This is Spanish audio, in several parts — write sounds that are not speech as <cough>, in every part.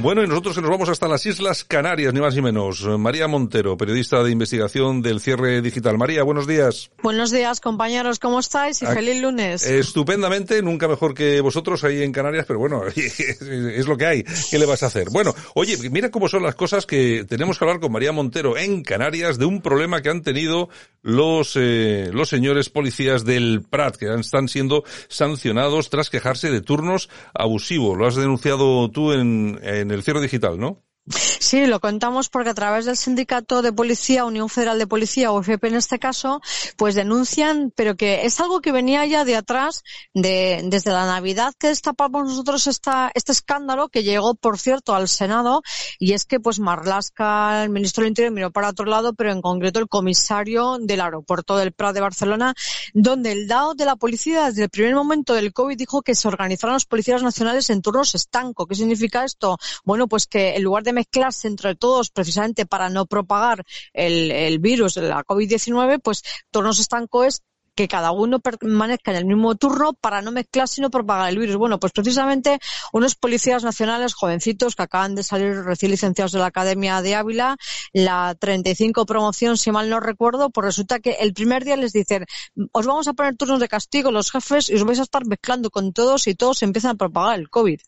Bueno, y nosotros nos vamos hasta las Islas Canarias, ni más ni menos. María Montero, periodista de investigación del cierre digital. María, buenos días. Buenos días, compañeros, ¿cómo estáis? Y feliz lunes. Estupendamente, nunca mejor que vosotros ahí en Canarias, pero bueno, <laughs> es lo que hay. ¿Qué le vas a hacer? Bueno, oye, mira cómo son las cosas que tenemos que hablar con María Montero en Canarias de un problema que han tenido los, eh, los señores policías del Prat, que están siendo sancionados tras quejarse de turnos abusivos. Lo has denunciado tú en, en el cierre digital, ¿no? Sí, lo contamos porque a través del Sindicato de Policía, Unión Federal de Policía, o FP en este caso, pues denuncian, pero que es algo que venía ya de atrás, de, desde la Navidad que destapamos nosotros esta, este escándalo que llegó, por cierto, al Senado, y es que pues Marlasca, el ministro del Interior, miró para otro lado, pero en concreto el comisario del aeropuerto del Prat de Barcelona, donde el DAO de la policía desde el primer momento del COVID dijo que se organizaron los policías nacionales en turnos estanco. ¿Qué significa esto? Bueno, pues que en lugar de mezclarse entre todos precisamente para no propagar el, el virus la COVID-19, pues turnos estanco que cada uno permanezca en el mismo turno para no mezclarse y no propagar el virus. Bueno, pues precisamente unos policías nacionales jovencitos que acaban de salir recién licenciados de la Academia de Ávila, la 35 promoción, si mal no recuerdo, pues resulta que el primer día les dicen, os vamos a poner turnos de castigo los jefes y os vais a estar mezclando con todos y todos empiezan a propagar el COVID.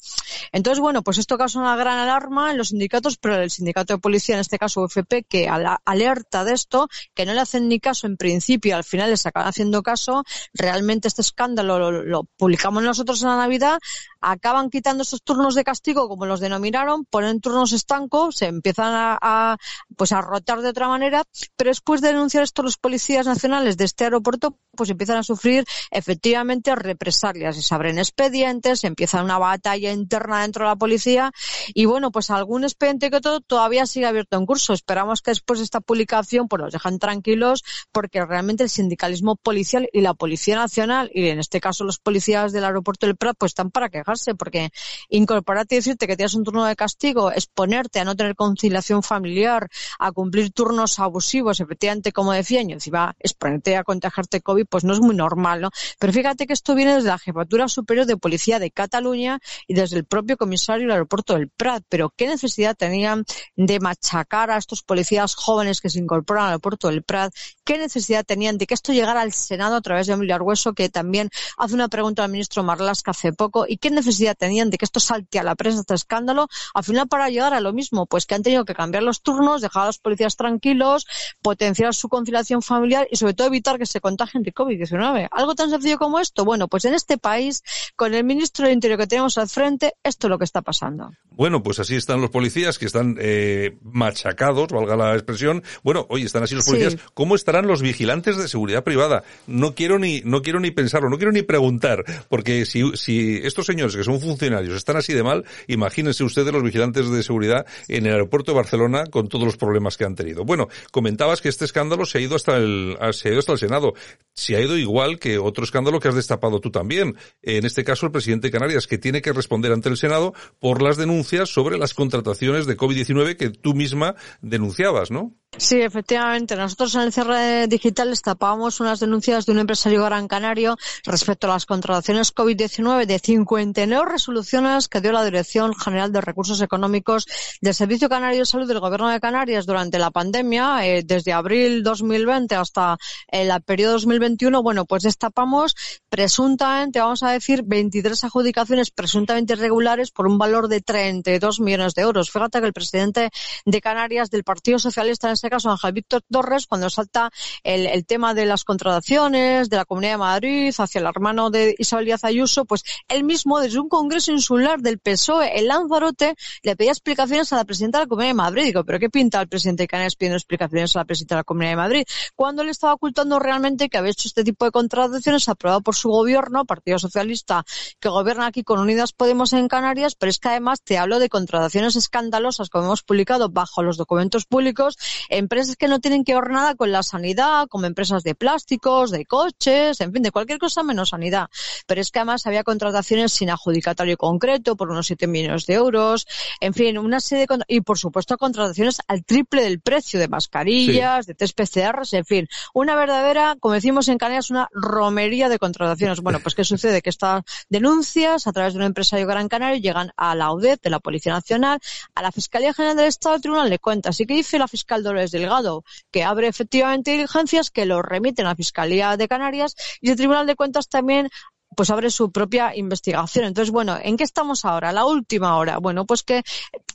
Entonces, bueno, pues esto causa una gran alarma en los sindicatos, pero el sindicato de policía, en este caso UFP, que alerta de esto, que no le hacen ni caso en principio, al final les acaban haciendo caso, realmente este escándalo lo, publicamos nosotros en la Navidad, acaban quitando esos turnos de castigo, como los denominaron, ponen turnos estancos, se empiezan a, pues a rotar de otra manera, pero después de denunciar esto los policías nacionales de este aeropuerto, pues empiezan a sufrir efectivamente represalias, se abren expedientes, empieza una batalla interna dentro de la policía y bueno, pues algún expediente que todo todavía sigue abierto en curso. Esperamos que después de esta publicación pues los dejan tranquilos porque realmente el sindicalismo policial y la Policía Nacional, y en este caso los policías del aeropuerto del Prat, pues están para porque incorporarte y decirte que tienes un turno de castigo, exponerte a no tener conciliación familiar, a cumplir turnos abusivos, efectivamente, como decía, y encima exponerte a contagiarte COVID, pues no es muy normal, ¿no? Pero fíjate que esto viene desde la Jefatura Superior de Policía de Cataluña y desde el propio comisario del aeropuerto del Prat. Pero ¿qué necesidad tenían de machacar a estos policías jóvenes que se incorporan al aeropuerto del Prat? ¿Qué necesidad tenían de que esto llegara al Senado? a través de Emilio Argueso, que también hace una pregunta al ministro Marlasca hace poco. ¿Y qué necesidad tenían de que esto salte a la prensa, este escándalo? Al final, para llegar a lo mismo, pues que han tenido que cambiar los turnos, dejar a los policías tranquilos, potenciar su conciliación familiar y, sobre todo, evitar que se contagien de COVID-19. Algo tan sencillo como esto. Bueno, pues en este país, con el ministro del Interior que tenemos al frente, esto es lo que está pasando. Bueno, pues así están los policías que están eh, machacados, valga la expresión. Bueno, hoy están así los policías. ¿Cómo estarán los vigilantes de seguridad privada? no quiero ni, no quiero ni pensarlo, no quiero ni preguntar, porque si, si estos señores que son funcionarios están así de mal, imagínense ustedes los vigilantes de seguridad en el aeropuerto de Barcelona con todos los problemas que han tenido. Bueno, comentabas que este escándalo se ha ido hasta el, se ha ido hasta el Senado. Se ha ido igual que otro escándalo que has destapado tú también. En este caso, el presidente de Canarias, que tiene que responder ante el Senado por las denuncias sobre las contrataciones de COVID-19 que tú misma denunciabas, ¿no? Sí, efectivamente. Nosotros en el cierre digital destapábamos unas denuncias de un empresario gran canario respecto a las contrataciones COVID-19 de 59 resoluciones que dio la Dirección General de Recursos Económicos del Servicio Canario de Salud del Gobierno de Canarias durante la pandemia, eh, desde abril 2020 hasta el periodo 2021. Bueno, pues destapamos presuntamente, vamos a decir, 23 adjudicaciones presuntamente irregulares por un valor de 32 millones de euros. Fíjate que el presidente de Canarias del Partido Socialista en este caso Ángel Víctor Torres, cuando salta el, el, tema de las contrataciones de la Comunidad de Madrid hacia el hermano de Isabel Díaz Ayuso, pues él mismo desde un congreso insular del PSOE en Lanzarote le pedía explicaciones a la presidenta de la Comunidad de Madrid. Digo, ¿pero qué pinta el presidente de Canarias pidiendo explicaciones a la presidenta de la Comunidad de Madrid? Cuando le estaba ocultando realmente que había hecho este tipo de contrataciones aprobado por su gobierno, Partido Socialista, que gobierna aquí con Unidas Podemos en Canarias, pero es que además te hablo de contrataciones escandalosas, como hemos publicado bajo los documentos públicos, empresas que no tienen que ver nada con la sanidad, como empresas de plásticos, de coches, en fin, de cualquier cosa menos sanidad. Pero es que además había contrataciones sin adjudicatario concreto por unos 7 millones de euros, en fin, una serie de, y por supuesto contrataciones al triple del precio de mascarillas, de test PCRs, en fin, una verdadera, como decimos en Canarias, una romería de contrataciones. Bueno, pues ¿qué sucede? Que estas denuncias a través de un empresario Gran Canario llegan a la UDET de la Policía Nacional, a la Fiscalía General del Estado, al Tribunal de Cuentas. ¿Y qué dice la fiscal Dolores Delgado? Que abre efectivamente diligencias que lo remiten a la Fiscalía de Canarias y el Tribunal de Cuentas también pues abre su propia investigación. Entonces, bueno, ¿en qué estamos ahora? La última hora. Bueno, pues que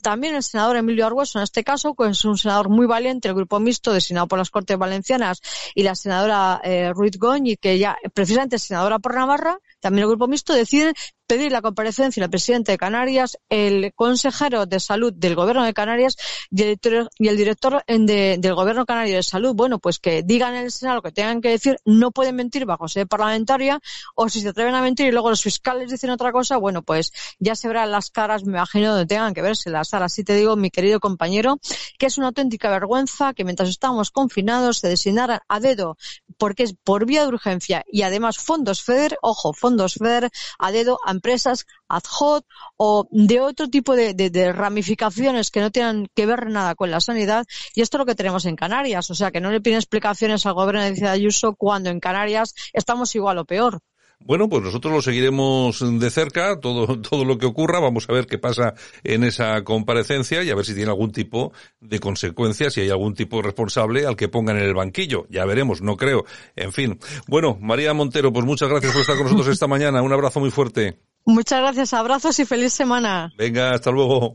también el senador Emilio Argueso, en este caso, pues es un senador muy valiente, el grupo mixto designado por las Cortes Valencianas y la senadora eh, Ruiz Goñi, que ya precisamente es senadora por Navarra, también el grupo mixto deciden pedir la comparecencia del presidente de Canarias, el consejero de salud del gobierno de Canarias y el director, del gobierno canario de salud. Bueno, pues que digan en el Senado lo que tengan que decir, no pueden mentir bajo sede parlamentaria, o si se atreven a mentir y luego los fiscales dicen otra cosa, bueno, pues ya se verán las caras, me imagino, donde tengan que verse las caras. Así te digo, mi querido compañero, que es una auténtica vergüenza que mientras estamos confinados se designaran a dedo, porque es por vía de urgencia y además fondos FEDER, ojo, fondos FEDER a dedo empresas ad hoc o de otro tipo de, ramificaciones que no tienen que ver nada con la sanidad. Y esto es lo que tenemos en Canarias. O sea, que no le piden explicaciones al gobierno de Ciudad Ayuso cuando en Canarias estamos igual o peor. Bueno, pues nosotros lo seguiremos de cerca, todo, <laughs> todo lo que ocurra, vamos a ver qué pasa en esa comparecencia y a ver si tiene algún tipo de consecuencias, si hay algún tipo responsable al que pongan en el banquillo. Ya veremos, no creo. En fin. Bueno, María Montero, pues muchas gracias por estar con nosotros esta mañana. Un abrazo muy fuerte. Muchas gracias, abrazos y feliz semana. Venga, hasta luego.